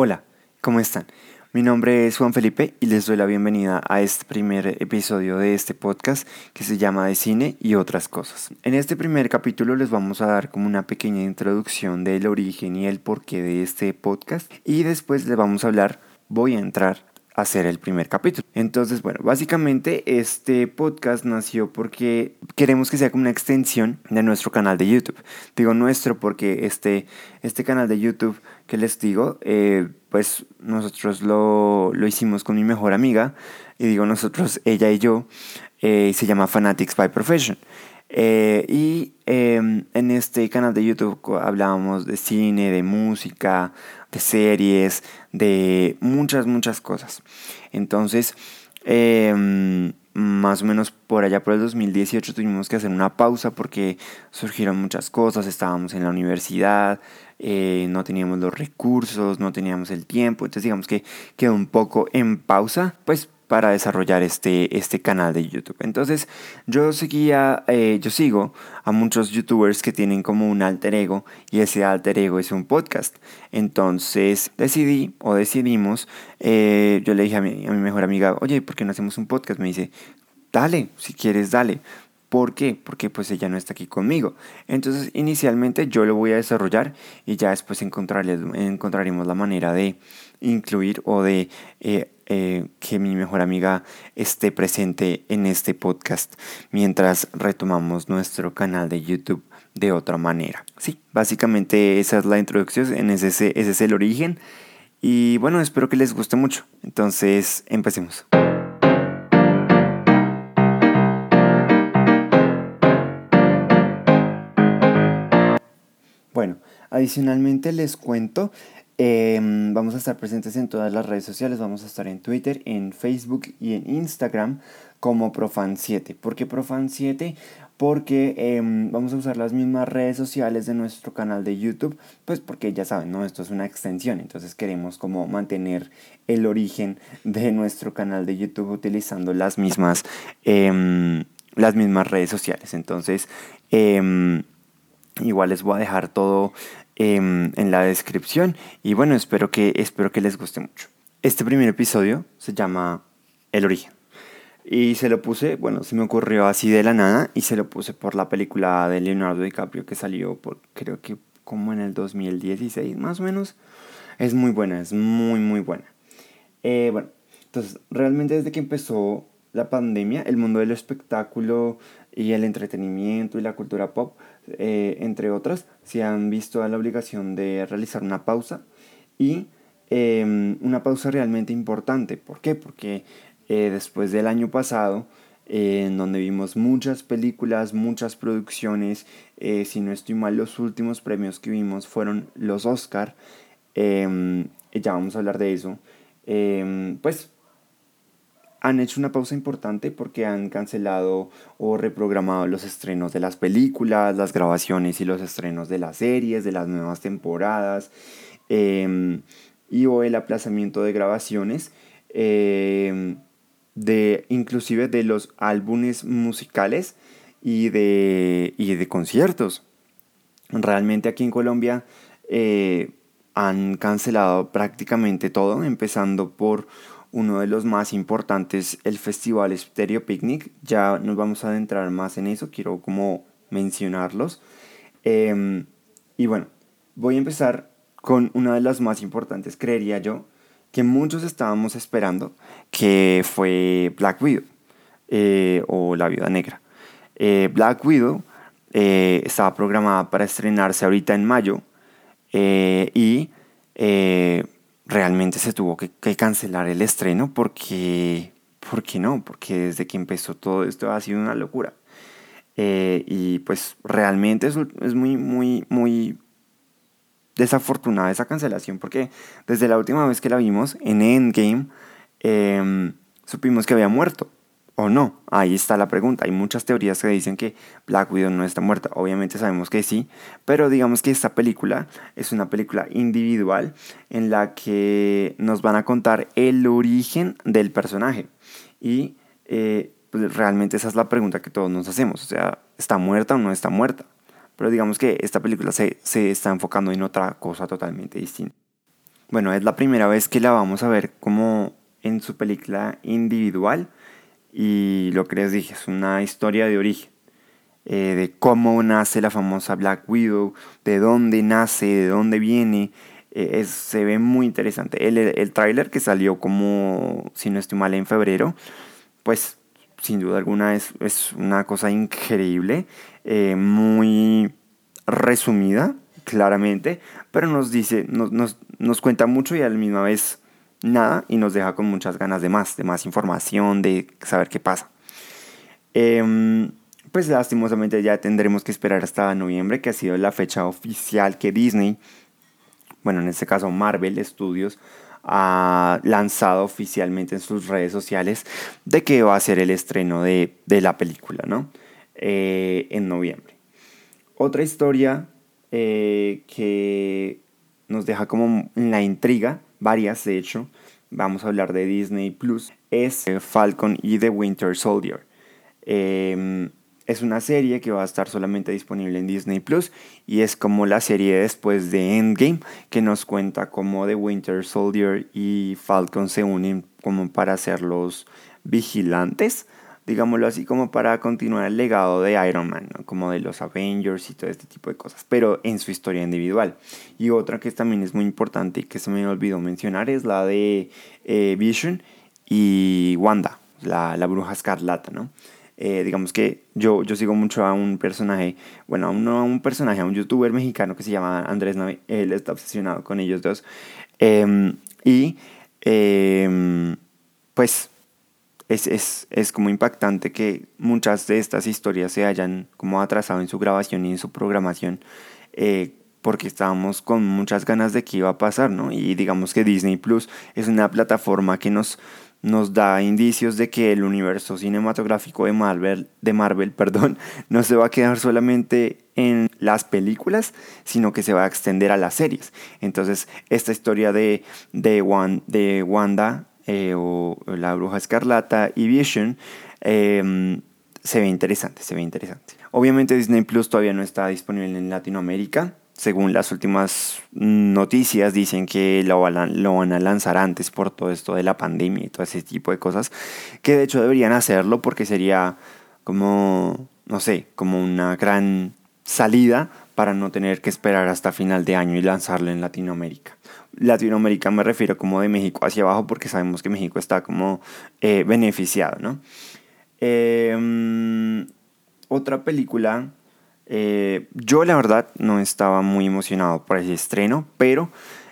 Hola, ¿cómo están? Mi nombre es Juan Felipe y les doy la bienvenida a este primer episodio de este podcast que se llama De cine y otras cosas. En este primer capítulo les vamos a dar como una pequeña introducción del origen y el porqué de este podcast y después les vamos a hablar, voy a entrar hacer el primer capítulo. Entonces, bueno, básicamente este podcast nació porque queremos que sea como una extensión de nuestro canal de YouTube. Digo nuestro porque este, este canal de YouTube que les digo, eh, pues nosotros lo, lo, hicimos con mi mejor amiga, y digo nosotros, ella y yo, eh, se llama Fanatics by Profession. Eh, y em, en este canal de YouTube hablábamos de cine, de música, de series, de muchas, muchas cosas. Entonces, em, más o menos por allá por el 2018 tuvimos que hacer una pausa porque surgieron muchas cosas, estábamos en la universidad, eh, no teníamos los recursos, no teníamos el tiempo, entonces digamos que quedó un poco en pausa, pues para desarrollar este, este canal de YouTube. Entonces yo seguía, eh, yo sigo a muchos youtubers que tienen como un alter ego y ese alter ego es un podcast. Entonces decidí o decidimos, eh, yo le dije a mi, a mi mejor amiga, oye, ¿por qué no hacemos un podcast? Me dice, dale, si quieres, dale. ¿Por qué? Porque pues ella no está aquí conmigo. Entonces inicialmente yo lo voy a desarrollar y ya después encontraremos la manera de incluir o de eh, eh, que mi mejor amiga esté presente en este podcast mientras retomamos nuestro canal de YouTube de otra manera. Sí, básicamente esa es la introducción, ese es el origen y bueno, espero que les guste mucho. Entonces, empecemos. Bueno, adicionalmente les cuento, em, vamos a estar presentes en todas las redes sociales, vamos a estar en Twitter, en Facebook y en Instagram como Profan7. ¿Por qué Profan7? Porque em, vamos a usar las mismas redes sociales de nuestro canal de YouTube, pues porque ya saben, ¿no? Esto es una extensión, entonces queremos como mantener el origen de nuestro canal de YouTube utilizando las mismas, em, las mismas redes sociales. Entonces, Igual les voy a dejar todo em, en la descripción y bueno, espero que, espero que les guste mucho. Este primer episodio se llama El origen. Y se lo puse, bueno, se me ocurrió así de la nada y se lo puse por la película de Leonardo DiCaprio que salió por creo que como en el 2016 más o menos. Es muy buena, es muy muy buena. Eh, bueno, entonces realmente desde que empezó la pandemia, el mundo del espectáculo y el entretenimiento y la cultura pop eh, entre otras, se han visto a la obligación de realizar una pausa y em, una pausa realmente importante. ¿Por qué? Porque eh, después del año pasado, en donde vimos muchas películas, muchas producciones, eh, si no estoy mal, los últimos premios que vimos fueron los Oscar, em, ya vamos a hablar de eso, em, pues han hecho una pausa importante porque han cancelado o reprogramado los estrenos de las películas, las grabaciones y los estrenos de las series, de las nuevas temporadas, em, y o el aplazamiento de grabaciones, em, de, inclusive de los álbumes musicales y de, y de conciertos. Realmente aquí en Colombia eh, han cancelado prácticamente todo, empezando por uno de los más importantes, el Festival Stereo Picnic. Ya nos vamos a adentrar más en eso, quiero como mencionarlos. Em, y bueno, voy a empezar con una de las más importantes, creería yo, que muchos estábamos esperando, que fue Black Widow eh, o La Viuda Negra. Eh, Black Widow eh, estaba programada para estrenarse ahorita en mayo y realmente se tuvo que, cancelar el estreno porque, ¿por qué no? Porque desde que empezó todo esto ha sido una locura. Eh, y pues realmente es, es muy, muy, muy desafortunada esa cancelación porque desde la última vez que la vimos en Endgame em, supimos que había muerto o no? Ahí está la pregunta. Hay muchas teorías que dicen que Black Widow no está muerta. Obviamente sabemos que sí, pero digamos que esta película es una película individual en la que nos van a contar el origen del personaje. Y eh, pues realmente esa es la pregunta que todos nos hacemos. O sea, ¿está muerta o no está muerta? Pero digamos que esta película se, se está enfocando en otra cosa totalmente distinta. bueno, es la primera vez que la vamos a ver como en su película individual y lo que les dije, es una historia de origen. Eh, de cómo nace la famosa Black Widow, de dónde nace, de dónde viene. Eh, se ve muy interesante. El, el tráiler que salió como, si no estoy mal, en febrero, pues sin duda alguna es, es una cosa increíble, eh, muy resumida, claramente, pero nos dice, nos, nos, nos cuenta mucho y a la misma vez nada y nos deja con muchas ganas de más, de más información, de saber qué pasa. Eh, pues lastimosamente ya tendremos que esperar hasta noviembre, que ha sido la fecha oficial que Disney, bueno, en este caso Marvel Studios, ha lanzado oficialmente en sus redes sociales de que va a ser el estreno de, la película, ¿no? Eh, en noviembre. Otra historia eh, que nos deja como la intriga, varias de hecho, vamos a hablar de Disney Plus, es Falcon y The Winter Soldier. Eh, es una serie que va a estar solamente disponible en Disney Plus y es como la serie después de Endgame que nos cuenta cómo The Winter Soldier y Falcon se unen como para ser los vigilantes, digámoslo así, como para continuar el legado de Iron Man, como de los Avengers y todo este tipo de cosas, pero en su historia individual. Y otra que también es muy importante y que se me olvidó mencionar es la de eh, Vision y Wanda, la, la bruja escarlata, ¿no? Eh, digamos que yo, yo sigo mucho a un personaje, bueno, a un, a un personaje, a un youtuber mexicano que se llama Andrés Nave, él está obsesionado con ellos dos. Em, y em, pues es, es, es, como impactante que muchas de estas historias se hayan como atrasado en su grabación y en su programación. Eh, porque estábamos con muchas ganas de qué iba a pasar, ¿no? Y digamos que Disney Plus es una plataforma que nos, nos da indicios de que el universo cinematográfico de Marvel, de Marvel perdón, no se va a quedar solamente en las películas, sino que se va a extender a las series. Entonces, esta historia de, de, de Wanda eh, o la bruja escarlata y Vision em, se ve interesante, se ve interesante. Obviamente Disney Plus todavía no está disponible en Latinoamérica, según las últimas noticias, dicen que lo, van a lanzar antes por todo esto de la pandemia y todo ese tipo de cosas, que de hecho deberían hacerlo porque sería como, no sé, como una gran salida para no tener que esperar hasta final de año y lanzarlo en Latinoamérica. Latinoamérica me refiero como de México hacia abajo porque sabemos que México está como eh, beneficiado, ¿no? Em, otra película eh, yo la verdad no estaba muy emocionado por ese estreno, pero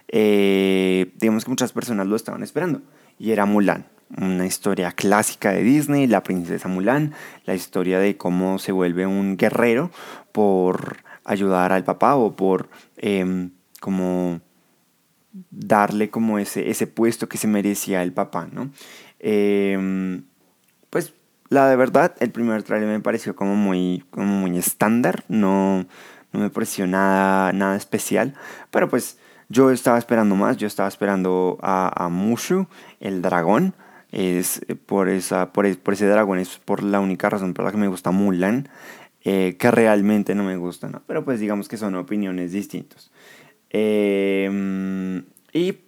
eh, digamos que muchas personas lo estaban esperando. Y era Mulan, una historia clásica de Disney, la princesa Mulan, la historia de cómo se vuelve un guerrero por ayudar al papá o por em, como darle como ese, ese puesto que se merecía el papá, ¿no? Em, pues la de verdad, el primer trailer me pareció como muy, como muy estándar, no, no me pareció nada, nada especial, pero pues yo estaba esperando más, yo estaba esperando a, Mushu, el dragón, es por, esa, por, por, ese dragón, es por la única razón por la que me gusta Mulan, eh, que realmente no me gusta, ¿no? pero pues digamos que son opiniones distintas. Eh, y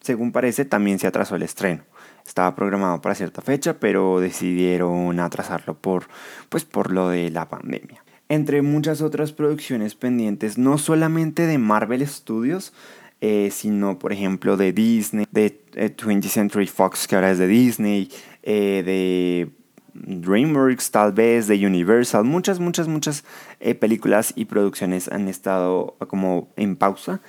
según parece también se atrasó el estreno. Estaba programado para cierta fecha, pero decidieron atrasarlo por, pues, por lo de la pandemia. Entre muchas otras producciones pendientes, no solamente de Marvel Studios, eh, sino por ejemplo de Disney, de 20th eh, Century Fox, que ahora es de Disney, eh, de DreamWorks tal vez, de Universal, muchas, muchas, muchas películas y producciones han estado como en pausa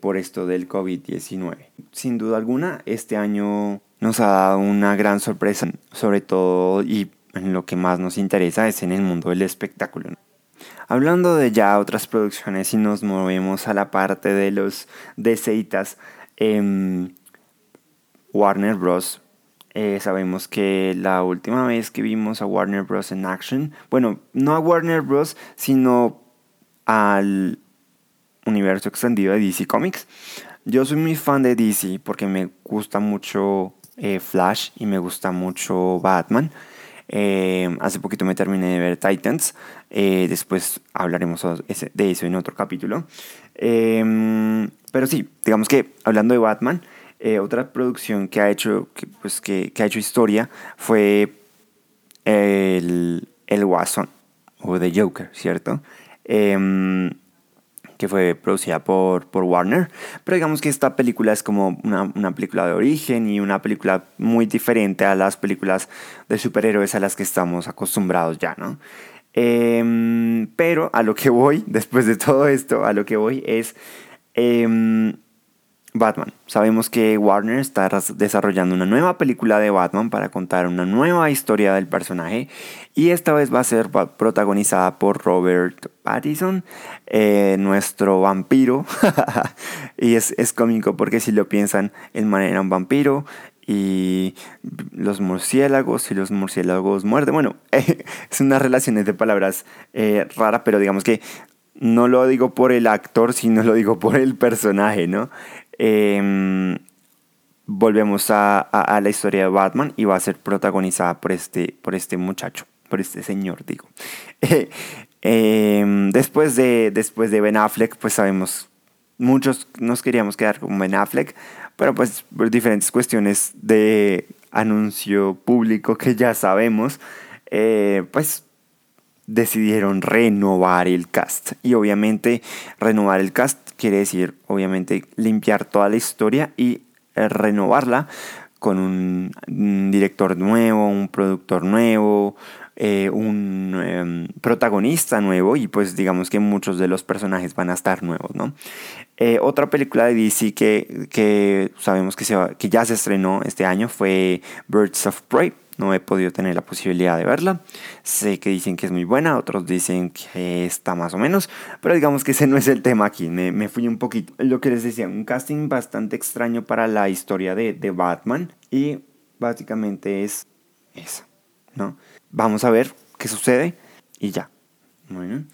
por esto del COVID-19. Sin duda alguna, este año nos ha dado una gran sorpresa, sobre todo y en lo que más nos interesa es en el mundo del espectáculo. Hablando de ya otras producciones y nos movemos a la parte de los deceitas, em, Warner Bros. Eh, sabemos que la última vez que vimos a Warner Bros. en action, bueno, no a Warner Bros., sino al universo extendido de DC Comics. Yo soy muy fan de DC porque me gusta mucho eh, Flash y me gusta mucho Batman. Eh, hace poquito me terminé de ver Titans. Eh, después hablaremos de eso en otro capítulo. Pero sí, digamos que hablando de Batman, otra producción que ha hecho, pues, que, ha hecho historia fue el, el o The Joker, ¿cierto? Em, que fue producida por, por, Warner. Pero digamos que esta película es como una, una, película de origen y una película muy diferente a las películas de superhéroes a las que estamos acostumbrados ya, ¿no? Eh, pero a lo que voy, después de todo esto, a lo que voy es... Eh, Batman. Sabemos que Warner está desarrollando una nueva película de Batman para contar una nueva historia del personaje y esta vez va a ser protagonizada por Robert Pattinson, eh, nuestro vampiro. y es, es cómico porque si lo piensan, el man era un vampiro y los murciélagos y los murciélagos muerden. Bueno, es una relación de palabras eh, rara, pero digamos que no lo digo por el actor, sino lo digo por el personaje, ¿no? Em, volvemos a, la historia de Batman y va a ser protagonizada por este, por este muchacho, por este señor, digo. Em, después, de, después de Ben Affleck, pues sabemos, muchos nos queríamos quedar con Ben Affleck, pero pues por diferentes cuestiones de anuncio público que ya sabemos, eh, pues decidieron renovar el cast. Y obviamente renovar el cast quiere decir obviamente limpiar toda la historia y eh, renovarla con un, director nuevo, un productor nuevo, eh, un em, protagonista nuevo y pues digamos que muchos de los personajes van a estar nuevos, ¿no? Eh, otra película de DC que, que sabemos que, se que ya se estrenó este año fue Birds of Prey no he podido tener la posibilidad de verla. Sé que dicen que es muy buena, otros dicen que está más o menos, pero digamos que ese no es el tema aquí, me, fui un poquito. Lo que les decía, un casting bastante extraño para la historia de, de Batman y básicamente es eso, ¿no? Vamos a ver qué sucede y ya. Bueno,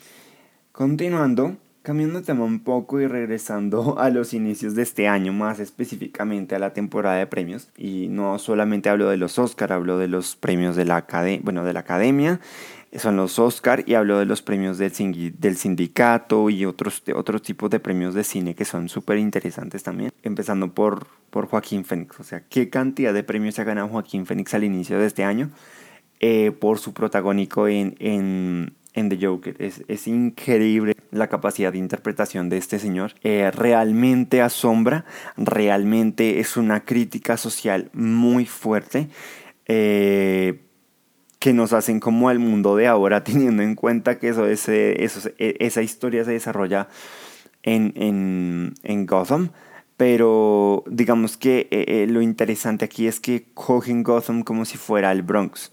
continuando, Cambiando de tema un poco y regresando a los inicios de este año, más específicamente a la temporada de premios, y no solamente hablo de los Oscar, hablo de los premios de la, academia, bueno, de la academia, son los Oscar, y hablo de los premios del, del sindicato y otros, otros tipos de premios de cine que son súper interesantes también, empezando por, por Joaquín Phoenix, o sea, qué cantidad de premios ha ganado Joaquín Phoenix al inicio de este año eh, por su protagónico en, en en The Joker. Es, es, increíble la capacidad de interpretación de este señor. Eh, realmente asombra, realmente es una crítica social muy fuerte. Eh, que nos hacen como al mundo de ahora, teniendo en cuenta que eso, ese, eso, e, esa historia se desarrolla en, en, en Gotham. Pero digamos que eh, lo interesante aquí es que cogen Gotham como si fuera el Bronx.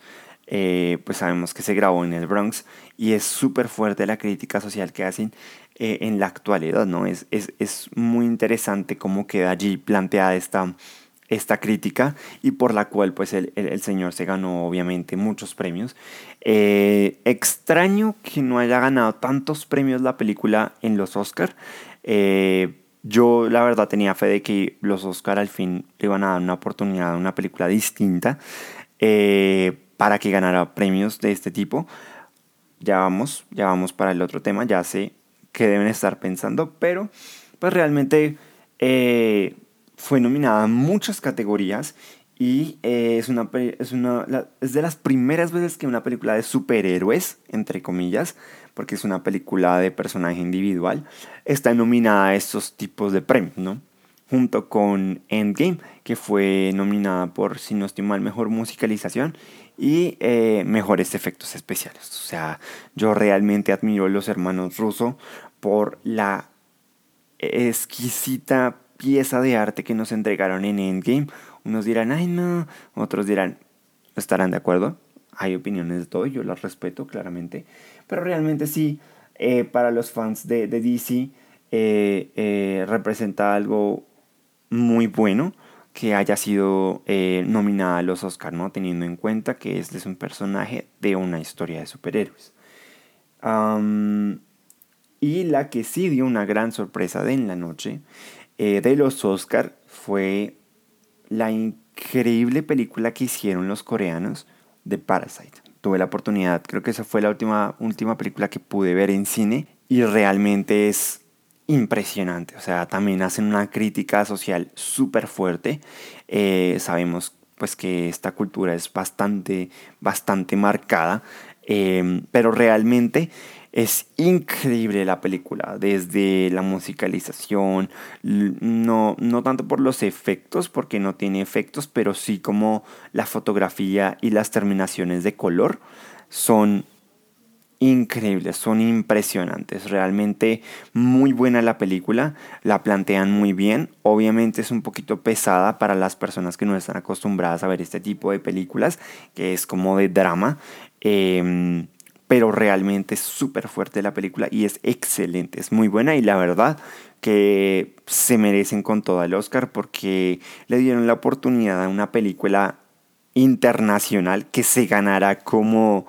Eh, pues sabemos que se grabó en el Bronx y es súper fuerte la crítica social que hacen eh, en la actualidad, ¿no? Es, es, es, muy interesante cómo queda allí planteada esta, esta crítica y por la cual pues el, el, señor se ganó obviamente muchos premios. Eh, extraño que no haya ganado tantos premios la película en los Oscar. yo la verdad tenía fe de que los Oscar al fin le iban a dar una oportunidad a una película distinta. Eh, para que ganara premios de este tipo. Ya vamos, ya vamos para el otro tema, ya sé que deben estar pensando, pero pues realmente eh, fue nominada en muchas categorías y eh, es, una, es, una, es de las primeras veces que una película de superhéroes, entre comillas, porque es una película de personaje individual, está nominada a estos tipos de premios, ¿no? Junto con Endgame, que fue nominada por, si no estoy mal, mejor musicalización y eh, mejores efectos especiales. O sea, yo realmente admiro a los hermanos Russo por la exquisita pieza de arte que nos entregaron en Endgame. Unos dirán, ay no, otros dirán, estarán de acuerdo. Hay opiniones de todo, yo las respeto claramente. Pero realmente sí, eh, para los fans de, de DC eh, representa algo muy bueno que haya sido eh, nominada a los Oscar, ¿no? Teniendo en cuenta que este es un personaje de una historia de superhéroes. y la que sí dio una gran sorpresa de en la noche eh, de los Oscar fue la increíble película que hicieron los coreanos de Parasite. Tuve la oportunidad, creo que esa fue la última, última película que pude ver en cine y realmente es impresionante. O sea, también hacen una crítica social súper fuerte. Eh, sabemos pues que esta cultura es bastante, bastante marcada, em, pero realmente es increíble la película, desde la musicalización, no, no tanto por los efectos, porque no tiene efectos, pero sí como la fotografía y las terminaciones de color son increíbles, son impresionantes, realmente muy buena la película, la plantean muy bien, obviamente es un poquito pesada para las personas que no están acostumbradas a ver este tipo de películas, que es como de drama, em, pero realmente es súper fuerte la película y es excelente, es muy buena y la verdad que se merecen con todo el Oscar porque le dieron la oportunidad a una película internacional que se ganara como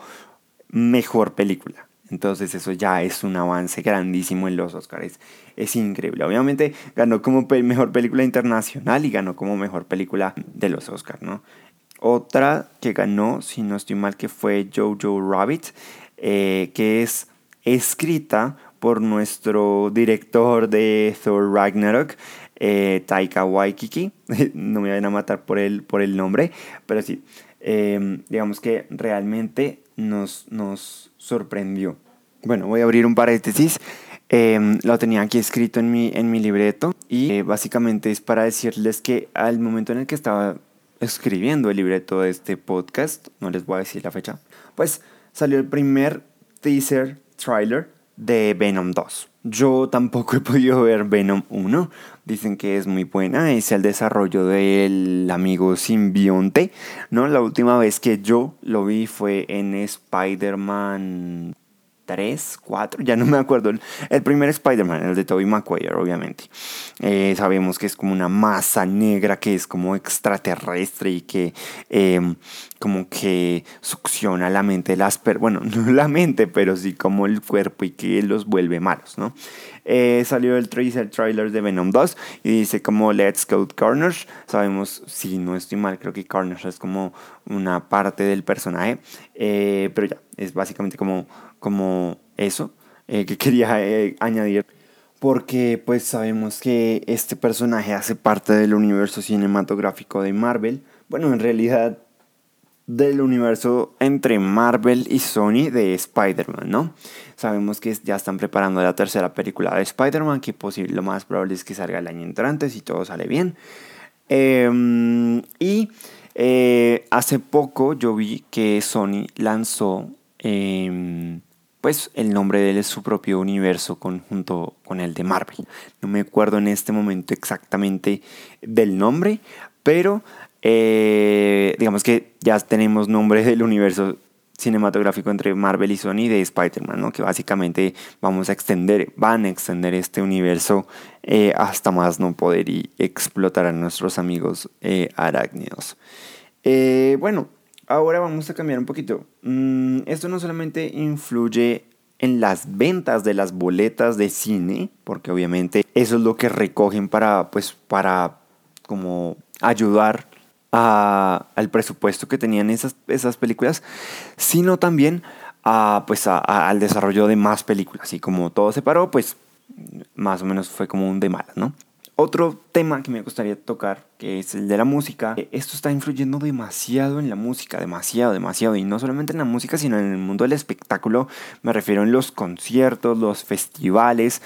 mejor película. Entonces eso ya es un avance grandísimo en los Oscars. Es increíble. Obviamente ganó como mejor película internacional y ganó como mejor película de los Oscars, ¿no? Otra que ganó, si no estoy mal, que fue Jojo Rabbit, eh, que es escrita por nuestro director de Thor Ragnarok, eh, Taika Waikiki. no me vayan a matar por el, por el nombre, pero sí. Eh, digamos que realmente nos, nos sorprendió. Bueno, voy a abrir un paréntesis. Em, lo tenía aquí escrito en mi, en mi libreto y eh, básicamente es para decirles que al momento en el que estaba escribiendo el libreto de este podcast, no les voy a decir la fecha, pues salió el primer teaser trailer de Venom 2. Yo tampoco he podido ver Venom 1. Dicen que es muy buena. Es el desarrollo del amigo simbionte. ¿no? La última vez que yo lo vi fue en Spider-Man 3, 4, ya no me acuerdo. El primer Spider-Man, el de Tobey Maguire, obviamente. Eh, sabemos que es como una masa negra que es como extraterrestre y que em, como que succiona la mente de las personas. Bueno, no la mente, pero sí como el cuerpo y que los vuelve malos, ¿no? Eh, salió el trailer, de Venom 2 y dice como Let's Go Carnage. Sabemos, si no estoy mal, creo que Carnage es como una parte del personaje. Eh, pero ya, es básicamente como como eso eh, que quería eh, añadir porque pues sabemos que este personaje hace parte del universo cinematográfico de Marvel bueno en realidad del universo entre Marvel y Sony de Spider-Man, ¿no? Sabemos que ya están preparando la tercera película de Spider-Man, que posible, lo más probable es que salga el año entrante si todo sale bien. Em, y eh, hace poco yo vi que Sony lanzó em, pues el nombre de él es su propio universo junto con el de Marvel. No me acuerdo en este momento exactamente del nombre, pero eh, digamos que ya tenemos nombre del universo cinematográfico entre Marvel y Sony de Spider-Man, ¿no? que básicamente vamos a extender, van a extender este universo eh, hasta más no poder y explotar a nuestros amigos eh, arácnidos. bueno, Ahora vamos a cambiar un poquito. Mm, esto no solamente influye en las ventas de las boletas de cine, porque obviamente eso es lo que recogen para, pues, para como ayudar al presupuesto que tenían esas, esas películas, sino también a, pues, al desarrollo de más películas. Y como todo se paró, pues más o menos fue como un de malas, ¿no? Otro tema que me gustaría tocar, que es el de la música, eh, esto está influyendo demasiado en la música, demasiado, demasiado, y no solamente en la música, sino en el mundo del espectáculo, me refiero en los conciertos, los festivales.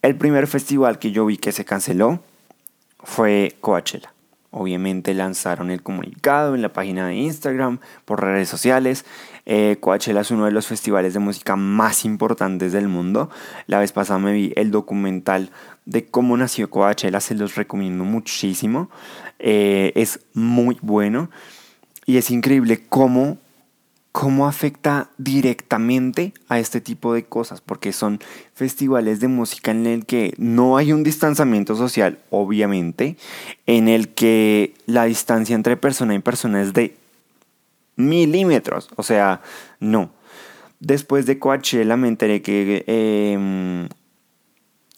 El primer festival que yo vi que se canceló fue Coachella. Obviamente lanzaron el comunicado en la página de Instagram, por redes sociales. Eh, Coachella es uno de los festivales de música más importantes del mundo. La vez pasada me vi el documental de cómo nació Coachella, se los recomiendo muchísimo. Eh, es muy bueno y es increíble cómo, cómo afecta directamente a este tipo de cosas, porque son festivales de música en el que no hay un distanciamiento social, obviamente, en el que la distancia entre persona y persona es de milímetros, o sea, no. Después de Coachella me enteré que eh,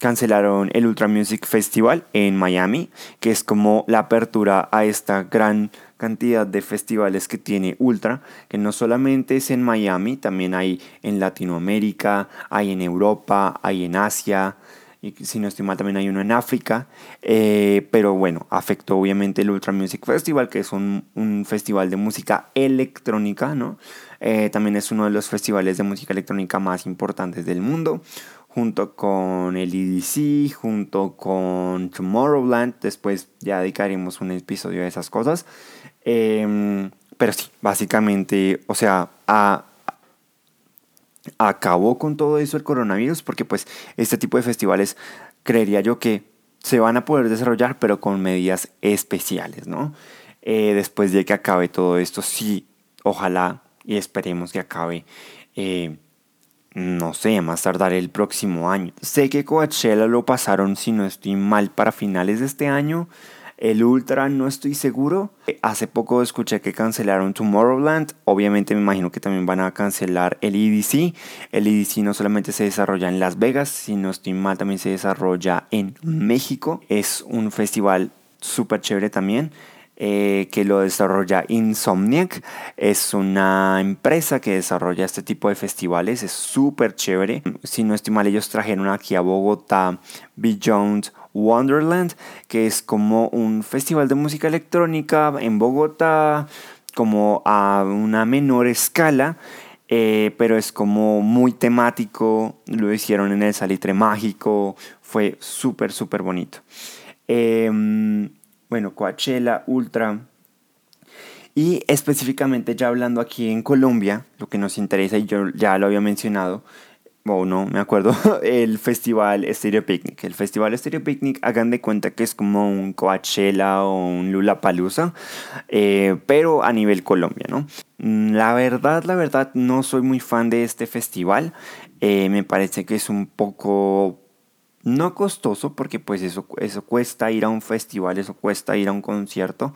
cancelaron el Ultra Music Festival en Miami, que es como la apertura a esta gran cantidad de festivales que tiene Ultra, que no solamente es en Miami, también hay en Latinoamérica, hay en Europa, hay en Asia, y si no estoy mal también hay uno en África, eh, pero bueno, afectó obviamente el Ultra Music Festival, que es un, festival de música electrónica, ¿no? Eh, también es uno de los festivales de música electrónica más importantes del mundo, junto con el EDC, junto con Tomorrowland, después ya dedicaremos un episodio a esas cosas. Em, pero sí, básicamente, o sea, acabó con todo eso el coronavirus porque pues este tipo de festivales creería yo que se van a poder desarrollar pero con medidas especiales, ¿no? Eh, después de que acabe todo esto, sí, ojalá y esperemos que acabe, eh, no sé, más tardar el próximo año. Sé que Coachella lo pasaron, si no estoy mal, para finales de este año. El Ultra no estoy seguro. Hace poco escuché que cancelaron Tomorrowland. Obviamente me imagino que también van a cancelar el EDC. El EDC no solamente se desarrolla en Las Vegas, sino estoy mal también se desarrolla en México. Es un festival súper chévere también. Eh, que lo desarrolla Insomniac. Es una empresa que desarrolla este tipo de festivales. Es súper chévere. Si no estoy mal, ellos trajeron aquí a Bogotá Beyond Wonderland, que es como un festival de música electrónica en Bogotá, como a una menor escala. Eh, pero es como muy temático, lo hicieron en el Salitre Mágico, fue súper, súper bonito. Em, bueno, Coachella, Ultra. Y específicamente ya hablando aquí en Colombia, lo que nos interesa, y yo ya lo había mencionado, o no, me acuerdo, el festival Stereo Picnic. El festival Stereo Picnic, hagan de cuenta que es como un Coachella o un Lula Palusa, eh, pero a nivel Colombia, ¿no? Mm, la verdad, la verdad, no soy muy fan de este festival. Eh, me parece que es un poco no costoso porque pues eso, eso cuesta ir a un festival, eso cuesta ir a un concierto,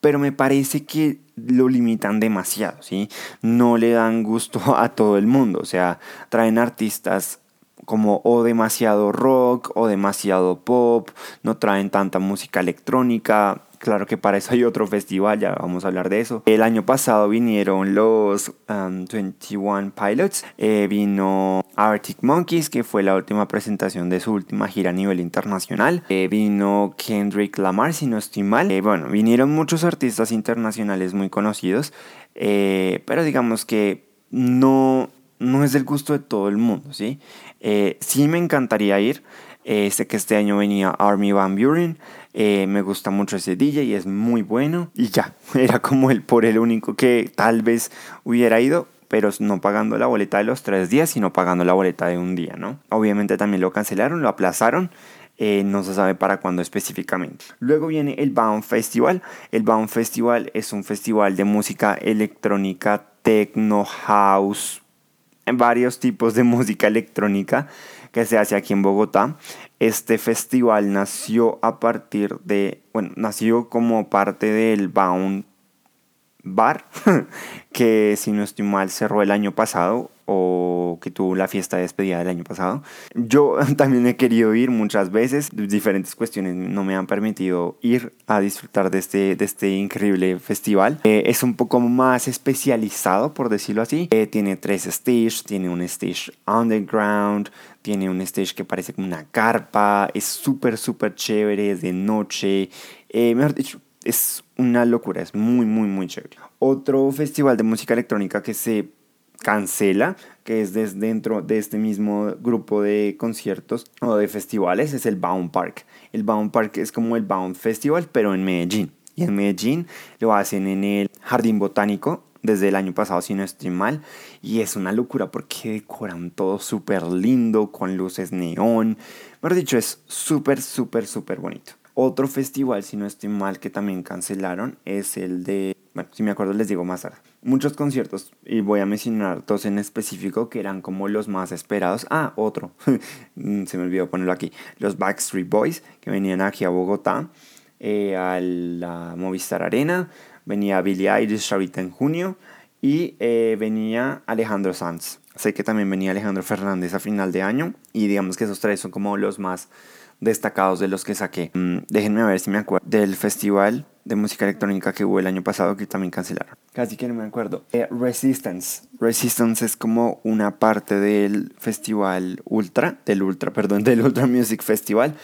pero me parece que lo limitan demasiado, ¿sí? No le dan gusto a todo el mundo, o sea, traen artistas como o demasiado rock o demasiado pop, no traen tanta música electrónica, Claro que para eso hay otro festival, ya vamos a hablar de eso. El año pasado vinieron los 21 um, Pilots, eh, vino Arctic Monkeys, que fue la última presentación de su última gira a nivel internacional. Eh, vino Kendrick Lamar, si no estoy mal. Eh, bueno, vinieron muchos artistas internacionales muy conocidos, pero digamos que no, no es del gusto de todo el mundo, ¿sí? sí me encantaría ir. Sé que este año venía Army Van Buren. Eh, me gusta mucho ese DJ y es muy bueno. Y ya, era como el por el único que tal vez hubiera ido, pero no pagando la boleta de los tres días, sino pagando la boleta de un día, ¿no? Obviamente también lo cancelaron, lo aplazaron. Eh, no se sabe para cuándo específicamente. Luego viene el Bound Festival. El Bound Festival es un festival de música electrónica, techno, house, varios tipos de música electrónica que se hace aquí en Bogotá. Este festival nació a partir de, bueno, nació como parte del Bound Bar, que si no estoy mal cerró el año pasado o que tuvo la fiesta de despedida del año pasado. Yo también he querido ir muchas veces, diferentes cuestiones no me han permitido ir a disfrutar de este, este increíble festival. Eh, es un poco más especializado, por decirlo así. Eh, tiene tres stages, tiene un stage underground, tiene un stage que parece como una carpa, es súper, súper chévere, de noche. Eh, mejor dicho, es una locura, es muy, muy, muy chévere. Otro festival de música electrónica que se cancela, que es desde dentro de este mismo grupo de conciertos o de festivales, es el Bound Park. El Bound Park es como el Bound Festival, pero en Medellín. Y en Medellín lo hacen en el Jardín Botánico desde el año pasado, si no estoy mal. Y es una locura porque decoran todo súper lindo, con luces neón. Mejor dicho, es súper, súper, súper bonito. Otro festival, si no estoy mal, que también cancelaron es el de, bueno, si me acuerdo les digo más tarde. Muchos conciertos, y voy a mencionar dos en específico que eran como los más esperados. Ah, otro, mm, se me olvidó ponerlo aquí. Los Backstreet Boys, que venían aquí a Bogotá, eh, a la Movistar Arena. Venía Billie Eilish ahorita en junio. Y eh, venía Alejandro Sanz. Sé que también venía Alejandro Fernández a final de año. Y digamos que esos tres son como los más destacados de los que saqué. Mm, déjenme ver si me acuerdo del festival de música electrónica que hubo el año pasado que también cancelaron. Casi que no me acuerdo. Eh, Resistance. Resistance es como una parte del festival Ultra, del Ultra, perdón, del Ultra Music Festival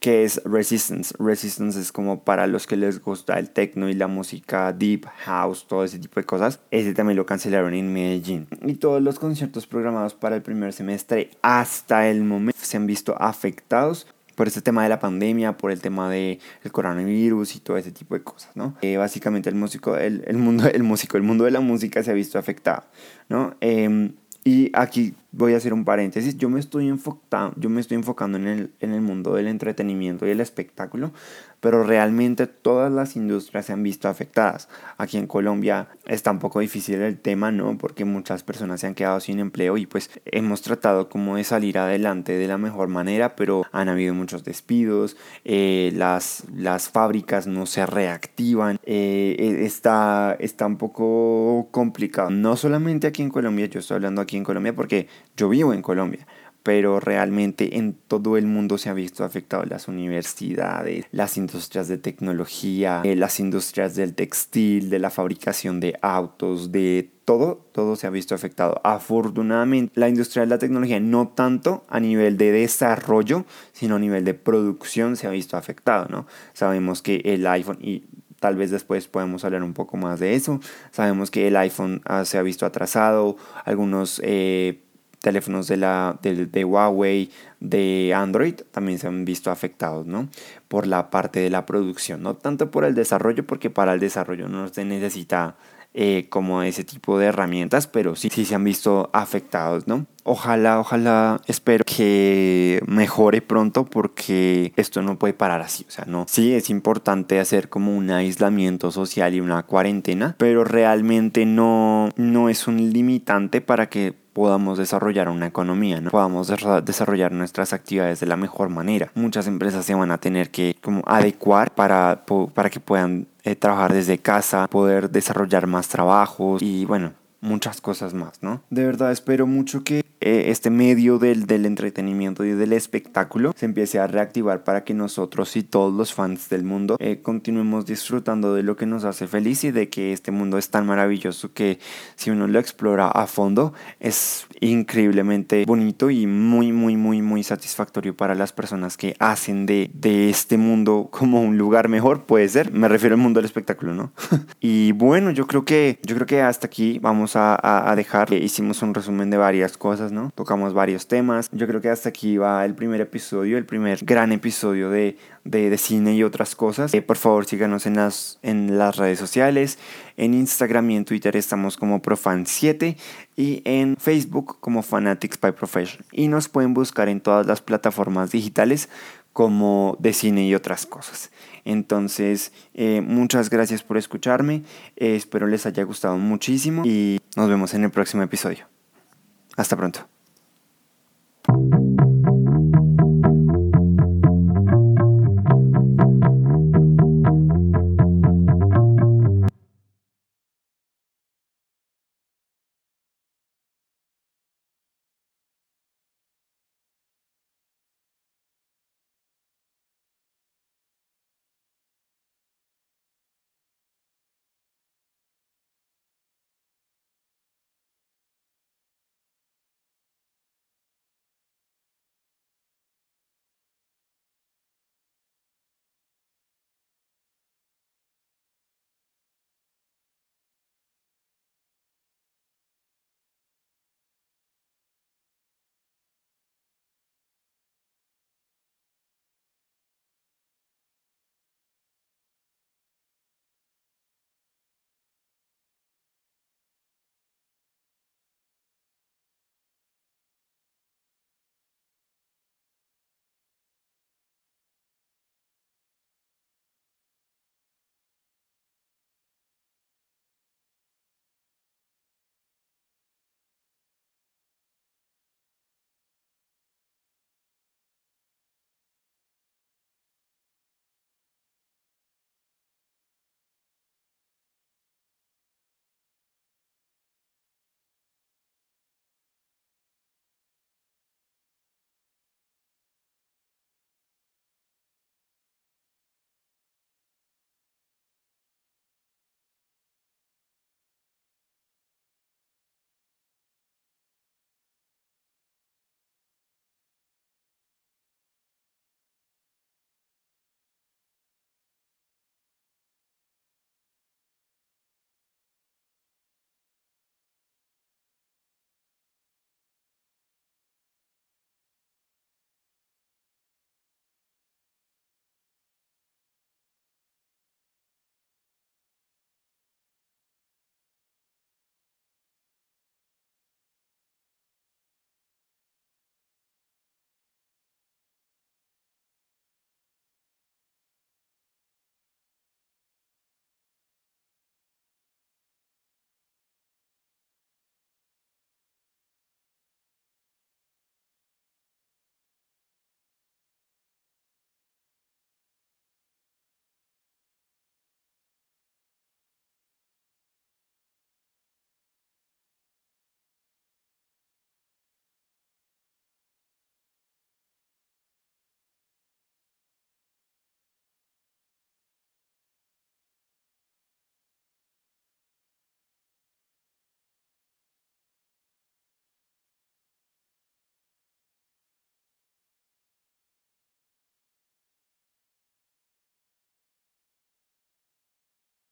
que es Resistance. Resistance es como para los que les gusta el techno y la música deep house, todo ese tipo de cosas. Ese también lo cancelaron en Medellín. Y todos los conciertos programados para el primer semestre hasta el momento se han visto afectados por este tema de la pandemia, por el tema del el coronavirus y todo ese tipo de cosas, ¿no? Eh, básicamente el músico, el, el, mundo, el músico, el mundo de la música se ha visto afectado, ¿no? Eh, y aquí voy a hacer un paréntesis. Yo me estoy, enfocando, yo me estoy enfocando en el, en el mundo del entretenimiento y el espectáculo, pero realmente todas las industrias se han visto afectadas. Aquí en Colombia está un poco difícil el tema, ¿no? Porque muchas personas se han quedado sin empleo y pues hemos tratado como de salir adelante de la mejor manera, pero han habido muchos despidos, eh, las, las fábricas no se reactivan, eh, eh, está, está un poco complicado. No solamente aquí en Colombia, yo estoy hablando aquí en Colombia porque yo vivo en Colombia, pero realmente en todo el mundo se ha visto afectado las universidades, las industrias de tecnología, eh, las industrias del textil, de la fabricación de autos, de todo, todo se ha visto afectado. Afortunadamente, la industria de la tecnología no tanto a nivel de desarrollo, sino a nivel de producción se ha visto afectado, ¿no? Sabemos que el iPhone y tal vez después podemos hablar un poco más de eso. Sabemos que el iPhone ah, se ha visto atrasado, algunos eh, teléfonos de, la, de, Huawei, de Android, también se han visto afectados, ¿no? Por la parte de la producción, no tanto por el desarrollo, porque para el desarrollo no se necesita eh, como ese tipo de herramientas, pero sí, sí se han visto afectados, ¿no? Ojalá, ojalá, espero que mejore pronto porque esto no puede parar así, o sea, no. Sí, es importante hacer como un aislamiento social y una cuarentena, pero realmente no, no es un limitante para que podamos desarrollar una economía, ¿no? podamos desarrollar nuestras actividades de la mejor manera. Muchas empresas se van a tener que como adecuar para, para que puedan eh, trabajar desde casa, poder desarrollar más trabajos y bueno, muchas cosas más, ¿no? De verdad espero mucho que eh, este medio del, del, entretenimiento y del espectáculo se empiece a reactivar para que nosotros y todos los fans del mundo eh, continuemos disfrutando de lo que nos hace feliz y de que este mundo es tan maravilloso que si uno lo explora a fondo es increíblemente bonito y muy muy muy muy satisfactorio para las personas que hacen de, de este mundo como un lugar mejor puede ser me refiero al mundo del espectáculo no y bueno yo creo que yo creo que hasta aquí vamos a, dejar hicimos un resumen de varias cosas. Tocamos varios temas. Yo creo que hasta aquí va el primer episodio, el primer gran episodio de, de, cine y otras cosas. Eh, por favor, síganos en las, en las redes sociales. En Instagram y en Twitter estamos como Profan7 y en Facebook como Fanatics by Profession. Y nos pueden buscar en todas las plataformas digitales como de cine y otras cosas. Entonces, eh, muchas gracias por escucharme. Eh, espero les haya gustado muchísimo y nos vemos en el próximo episodio. Hasta pronto.